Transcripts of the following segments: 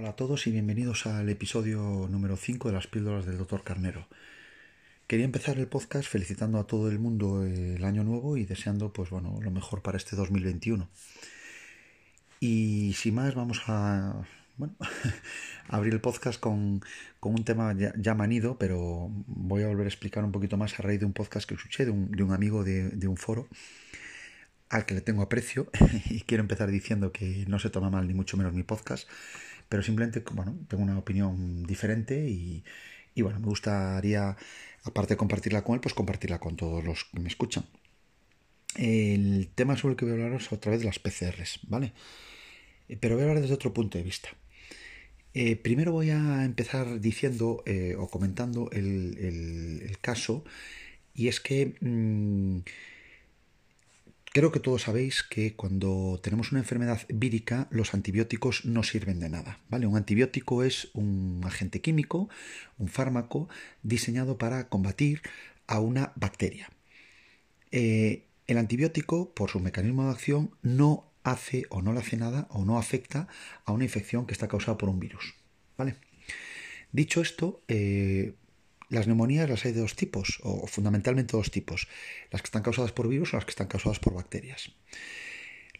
Hola a todos y bienvenidos al episodio número 5 de las píldoras del Dr. Carnero. Quería empezar el podcast felicitando a todo el mundo el año nuevo y deseando pues bueno, lo mejor para este 2021. Y sin más vamos a bueno, abrir el podcast con, un tema ya, manido, pero voy a volver a explicar un poquito más a raíz de un podcast que escuché de un, de un amigo de, de un foro al que le tengo aprecio y quiero empezar diciendo que no se toma mal ni mucho menos mi podcast pero simplemente, bueno, tengo una opinión diferente y, bueno, me gustaría, aparte de compartirla con él, pues compartirla con todos los que me escuchan. El tema sobre el que voy a hablar es otra vez de las PCRs, ¿vale? Eh, pero voy a hablar desde otro punto de vista. Eh, primero voy a empezar diciendo eh, o comentando el, caso, y es que mm, Creo que todos sabéis que cuando tenemos una enfermedad vírica los antibióticos no sirven de nada, ¿vale? Un antibiótico es un agente químico, un fármaco diseñado para combatir a una bacteria. Eh, el antibiótico, por su mecanismo de acción, no hace o no le hace nada o no afecta a una infección que está causada por un virus, ¿vale? Dicho esto, eh, las neumonías las hay de dos tipos, o fundamentalmente dos tipos, las que están causadas por virus o las que están causadas por bacterias.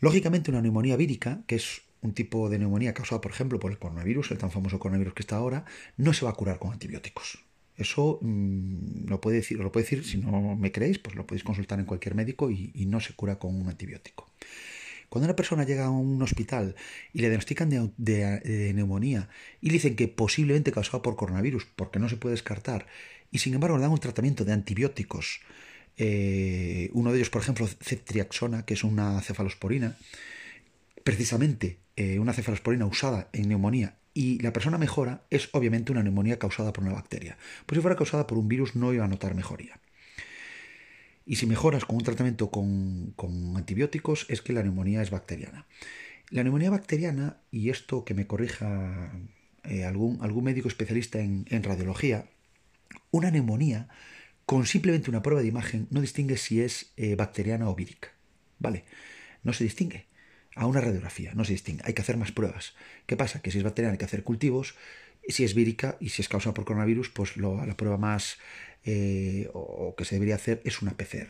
Lógicamente una neumonía vírica, que es un tipo de neumonía causada, por ejemplo, por el coronavirus, el tan famoso coronavirus que está ahora, no se va a curar con antibióticos. Eso mm, lo, puede decir, lo puede decir, si no me creéis, pues lo podéis consultar en cualquier médico y no se cura con un antibiótico. Cuando una persona llega a un hospital y le diagnostican de, neumonía y dicen que posiblemente causada por coronavirus, porque no se puede descartar, y sin embargo le dan un tratamiento de antibióticos, eh, uno de ellos, por ejemplo, ceftriaxona, que es una cefalosporina, precisamente eh, una cefalosporina usada en neumonía y la persona mejora, es obviamente una neumonía causada por una bacteria. Pues si fuera causada por un virus no iba a notar mejoría. Y si mejoras con un tratamiento con, antibióticos es que la neumonía es bacteriana. La neumonía bacteriana, y esto que me corrija eh, algún, médico especialista en, radiología, una neumonía con simplemente una prueba de imagen no distingue si es eh, bacteriana o vírica. ¿Vale? No se distingue. A una radiografía no se distingue. Hay que hacer más pruebas. ¿Qué pasa? Que si es bacteriana hay que hacer cultivos. Si es vírica y si es causada por coronavirus, pues la prueba más eh, o que se debería hacer es una PCR.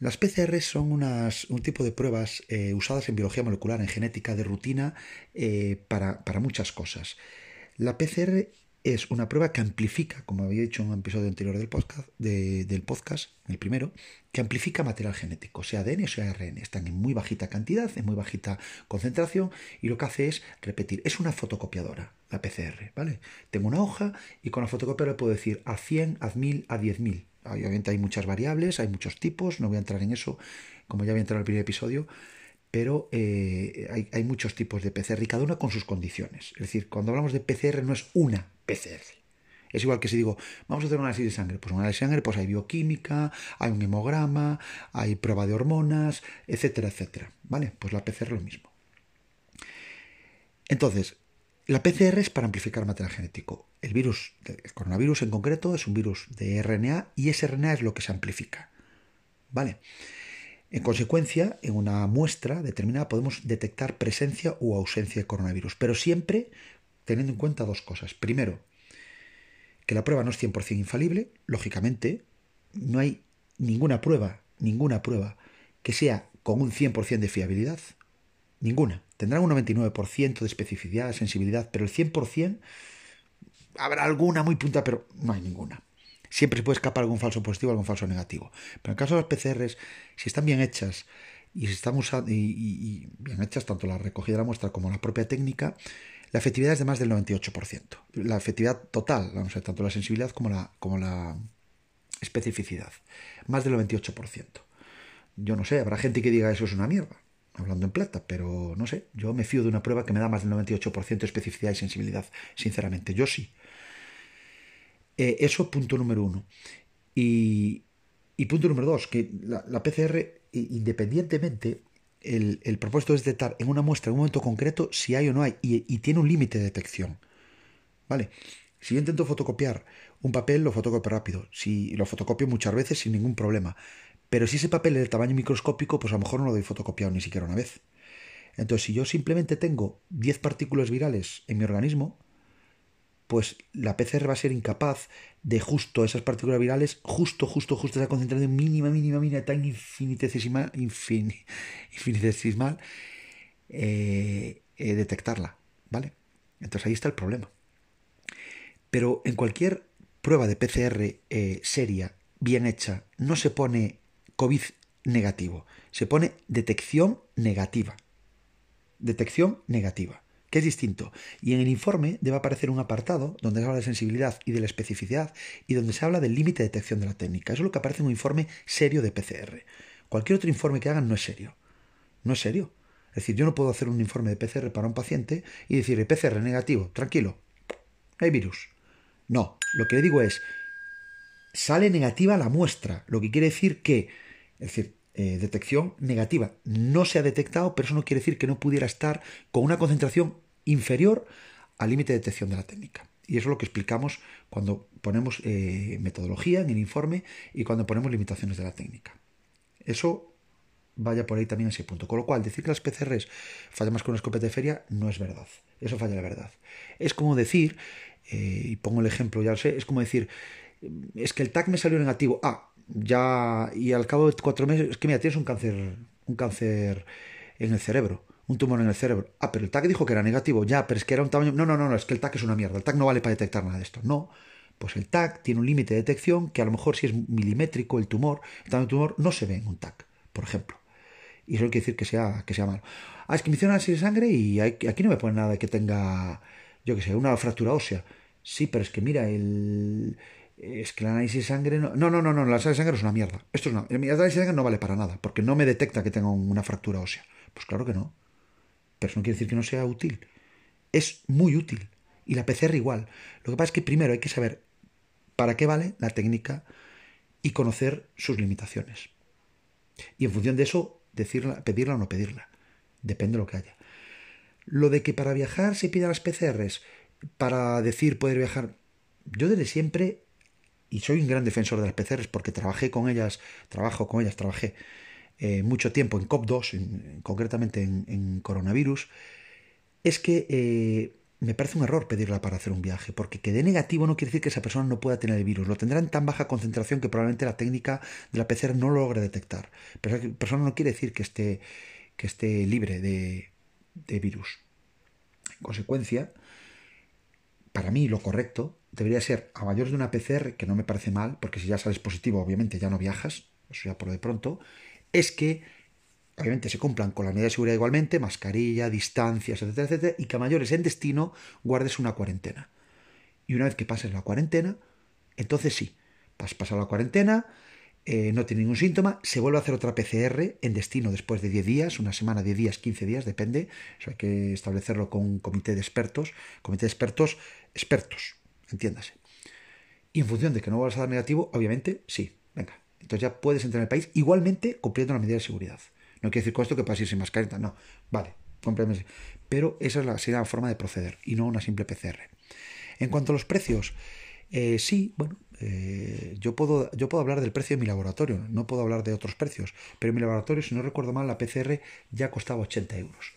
Las PCR son un tipo de pruebas eh, usadas en biología molecular, en genética de rutina, eh, para, muchas cosas. La PCR es una prueba que amplifica, como había dicho en un episodio anterior del podcast, del podcast, el primero, que amplifica material genético, sea ADN o sea ARN. Están en muy bajita cantidad, en muy bajita concentración, y lo que hace es repetir. Es una fotocopiadora, la PCR, ¿vale? Tengo una hoja y con la fotocopiadora puedo decir a 100, a 1000, a 10.000. Obviamente hay muchas variables, hay muchos tipos, no voy a entrar en eso, como ya había entrado en el primer episodio, pero eh, hay, hay, muchos tipos de PCR y cada una con sus condiciones. Es decir, cuando hablamos de PCR no es una PCR. Es igual que si digo, vamos a hacer un análisis de sangre. Pues un análisis de sangre, pues hay bioquímica, hay un hemograma, hay prueba de hormonas, etcétera, etcétera. ¿Vale? Pues la PCR lo mismo. Entonces, la PCR es para amplificar material genético. El virus, el coronavirus en concreto, es un virus de RNA y ese RNA es lo que se amplifica. ¿Vale? En consecuencia, en una muestra determinada podemos detectar presencia o ausencia de coronavirus, pero siempre teniendo en cuenta dos cosas. Primero, que la prueba no es 100% infalible, lógicamente, no hay ninguna prueba, ninguna prueba que sea con un 100% de fiabilidad, ninguna. Tendrán un 99% de especificidad, sensibilidad, pero el 100% habrá alguna muy punta, pero no hay ninguna. Siempre se puede escapar algún falso positivo, algún falso negativo. Pero en el caso de las PCRs, si están bien hechas y si están usando, y bien hechas tanto la recogida de la muestra como la propia técnica, la efectividad es de más del 98%. La efectividad total, vamos a ver, tanto la sensibilidad como la, como la especificidad. Más del 98%. Yo no sé, habrá gente que diga eso es una mierda, hablando en plata, pero no sé, yo me fío de una prueba que me da más del 98% de especificidad y sensibilidad, sinceramente, yo sí. Eh, eso punto número uno. Y, punto número dos, que la PCR, independientemente el, propósito es detectar en una muestra en un momento concreto si hay o no hay y, tiene un límite de detección. ¿Vale? Si yo intento fotocopiar un papel, lo fotocopio rápido. Si lo fotocopio muchas veces sin ningún problema. Pero si ese papel es de tamaño microscópico, pues a lo mejor no lo doy fotocopiado ni siquiera una vez. Entonces, si yo simplemente tengo 10 partículas virales en mi organismo, pues la PCR va a ser incapaz de justo esas partículas virales, justo, justo, justo esa concentración mínima, mínima, mínima, tan infinitesimal, infinitesimal eh, eh, detectarla, ¿vale? Entonces ahí está el problema. Pero en cualquier prueba de PCR eh, seria, bien hecha, no se pone COVID negativo, se pone detección negativa detección negativa, que es distinto. Y en el informe debe aparecer un apartado donde se habla de sensibilidad y de la especificidad y donde se habla del límite de detección de la técnica. Eso es lo que aparece en un informe serio de PCR. Cualquier otro informe que hagan no es serio. No es serio. Es decir, yo no puedo hacer un informe de PCR para un paciente y decirle PCR negativo, tranquilo, hay virus. No, lo que le digo es, sale negativa la muestra, lo que quiere decir que, es decir, eh, detección negativa. No se ha detectado, pero eso no quiere decir que no pudiera estar con una concentración inferior al límite de detección de la técnica. Y eso es lo que explicamos cuando ponemos eh, metodología en el informe y cuando ponemos limitaciones de la técnica. Eso vaya por ahí también ese punto. Con lo cual, decir que las PCRs fallan más que una escopeta de feria no es verdad. Eso falla la verdad. Es como decir, eh, y pongo el ejemplo, ya lo sé, es como decir, es que el TAC me salió negativo. Ah, ya y al cabo de cuatro meses, es que mira, tienes un cáncer, un cáncer en el cerebro, un tumor en el cerebro. Ah, pero el TAC dijo que era negativo, ya, pero es que era un tamaño. No, no, no, no, es que el TAC es una mierda, el TAC no vale para detectar nada de esto. No, pues el TAC tiene un límite de detección que a lo mejor si es milimétrico el tumor, el tamaño del tumor no se ve en un TAC, por ejemplo. Y eso quiere decir que sea, que sea malo. Ah, es que me hicieron análisis de sangre y aquí no me pone nada que tenga, yo qué sé, una fractura ósea. Sí, pero es que mira, el, es que el análisis de sangre no. No, no, no, no, el análisis de sangre es una mierda. Esto es una. El análisis de sangre no vale para nada, porque no me detecta que tenga una fractura ósea. Pues claro que no. Pero eso no quiere decir que no sea útil. Es muy útil. Y la PCR igual. Lo que pasa es que primero hay que saber para qué vale la técnica y conocer sus limitaciones. Y en función de eso, decirla, pedirla o no pedirla. Depende de lo que haya. Lo de que para viajar se pidan las PCRs para decir poder viajar. Yo desde siempre y soy un gran defensor de las PCRs porque trabajé con ellas, trabajo con ellas, trabajé eh, mucho tiempo en COP2, concretamente en, coronavirus, es que eh, me parece un error pedirla para hacer un viaje, porque que dé negativo no quiere decir que esa persona no pueda tener el virus, lo tendrá en tan baja concentración que probablemente la técnica de la PCR no lo logre detectar, pero esa persona no quiere decir que esté, que esté libre de, de virus. En consecuencia, para mí lo correcto debería ser a mayores de una PCR, que no me parece mal, porque si ya sales positivo, obviamente ya no viajas, eso ya por de pronto, es que obviamente se cumplan con la medida de seguridad igualmente, mascarilla, distancias, etcétera, etcétera, y que a mayores en destino guardes una cuarentena. Y una vez que pases la cuarentena, entonces sí, has pasado la cuarentena, eh, no tiene ningún síntoma, se vuelve a hacer otra PCR en destino después de 10 días, una semana, 10 días, 15 días, depende. Eso hay que establecerlo con un comité de expertos, comité de expertos, expertos, entiéndase. Y en función de que no vuelvas a dar negativo, obviamente, sí, venga. Entonces ya puedes entrar en el país igualmente cumpliendo la medida de seguridad. No quiere decir con esto que puedas ir sin mascarita, no. Vale, completamente. Pero esa es la, sería la forma de proceder y no una simple PCR. En cuanto a los precios, eh, sí, bueno, eh, yo, puedo, yo puedo hablar del precio de mi laboratorio, no puedo hablar de otros precios, pero en mi laboratorio, si no recuerdo mal, la PCR ya costaba 80 euros.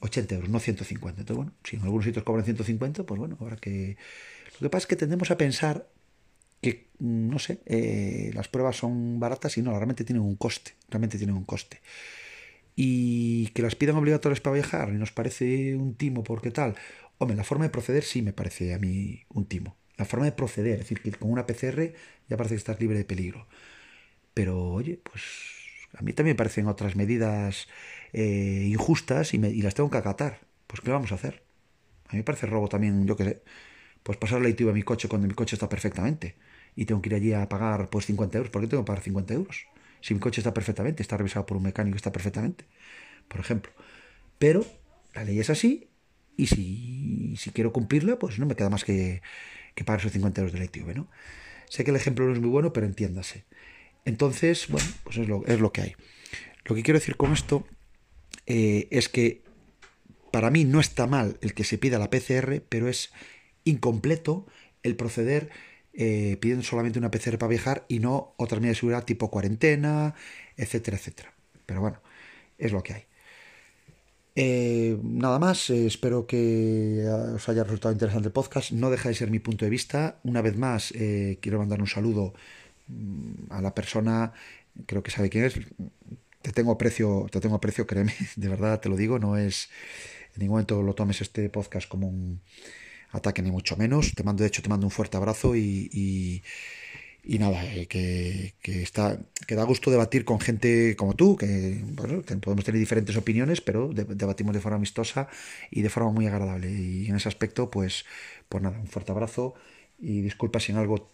80 euros, no 150. Entonces, bueno, si en algunos sitios cobran 150, pues bueno, ahora que... Lo que pasa es que tendemos a pensar que, no sé, eh, las pruebas son baratas y no, realmente tienen un coste, realmente tienen un coste. Y que las pidan obligatorias para viajar y nos parece un timo porque tal. Hombre, la forma de proceder sí me parece a mí un timo la forma de proceder, es decir, que con una PCR ya parece que estás libre de peligro. Pero, oye, pues a mí también me parecen otras medidas eh, injustas y, las tengo que acatar. Pues, ¿qué vamos a hacer? A mí me parece robo también, yo qué sé, pues pasar la ITV a mi coche cuando mi coche está perfectamente y tengo que ir allí a pagar pues 50 euros. ¿Por qué tengo que pagar 50 euros? Si mi coche está perfectamente, está revisado por un mecánico, está perfectamente, por ejemplo. Pero la ley es así y si, si quiero cumplirla, pues no me queda más que que pagar esos 50 euros de la ITV. Sé que el ejemplo no es muy bueno, pero entiéndase. Entonces, bueno, pues es lo, que hay. Lo que quiero decir con esto eh, es que para mí no está mal el que se pida la PCR, pero es incompleto el proceder eh, pidiendo solamente una PCR para viajar y no otra medida de seguridad tipo cuarentena, etcétera, etcétera. Pero bueno, es lo que hay. Eh, nada más, eh, espero que os haya resultado interesante el podcast. No deja de ser mi punto de vista. Una vez más, eh, quiero mandar un saludo mm, a la persona, creo que sabe quién es. Te tengo aprecio, te tengo aprecio, créeme, de verdad te lo digo, no es en ningún momento lo tomes este podcast como un ataque ni mucho menos. Te mando, de hecho, te mando un fuerte abrazo y nada, eh, que, está, que da gusto debatir con gente como tú, que, bueno, podemos tener diferentes opiniones, pero debatimos de forma amistosa y de forma muy agradable. Y en ese aspecto, pues, pues nada, un fuerte abrazo y disculpa si en algo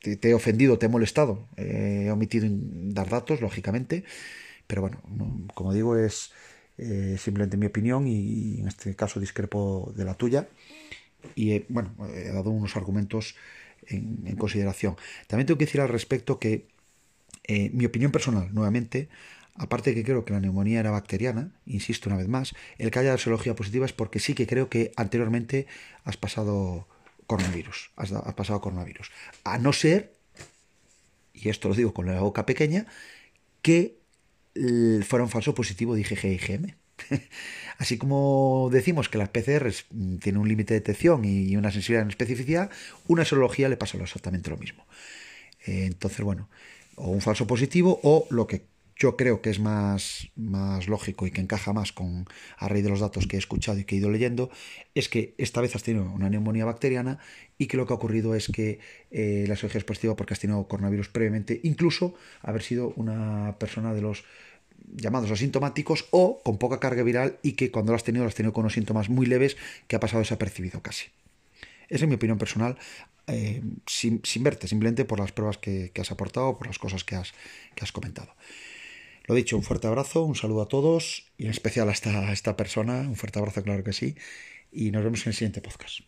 te, he ofendido, te he molestado. Eh, he omitido dar datos, lógicamente, pero bueno, como digo, es eh, simplemente mi opinión y, en este caso discrepo de la tuya. Y bueno, he dado unos argumentos en, consideración. También tengo que decir al respecto que eh, mi opinión personal, nuevamente, aparte de que creo que la neumonía era bacteriana, insisto una vez más, el que haya serología positiva es porque sí que creo que anteriormente has pasado coronavirus, has, pasado coronavirus. A no ser, y esto lo digo con la boca pequeña, que fuera un falso positivo de IgG IgM. Así como decimos que las PCR mm, tienen un límite de detección y una sensibilidad en especificidad, una serología le pasa exactamente lo mismo. Eh, entonces, bueno, o un falso positivo o lo que yo creo que es más, más lógico y que encaja más con a raíz de los datos que he escuchado y que he ido leyendo, es que esta vez has tenido una neumonía bacteriana y que lo que ha ocurrido es que eh, la serología es positiva porque has tenido coronavirus previamente, incluso haber sido una persona de los llamados asintomáticos o con poca carga viral y que cuando lo has tenido lo has tenido con unos síntomas muy leves que ha pasado desapercibido casi. Esa es mi opinión personal, eh, sin, verte, simplemente por las pruebas que, has aportado, por las cosas que has, que has comentado. Lo dicho, un fuerte abrazo, un saludo a todos y en especial a esta, a esta persona, un fuerte abrazo, claro que sí, y nos vemos en el siguiente podcast.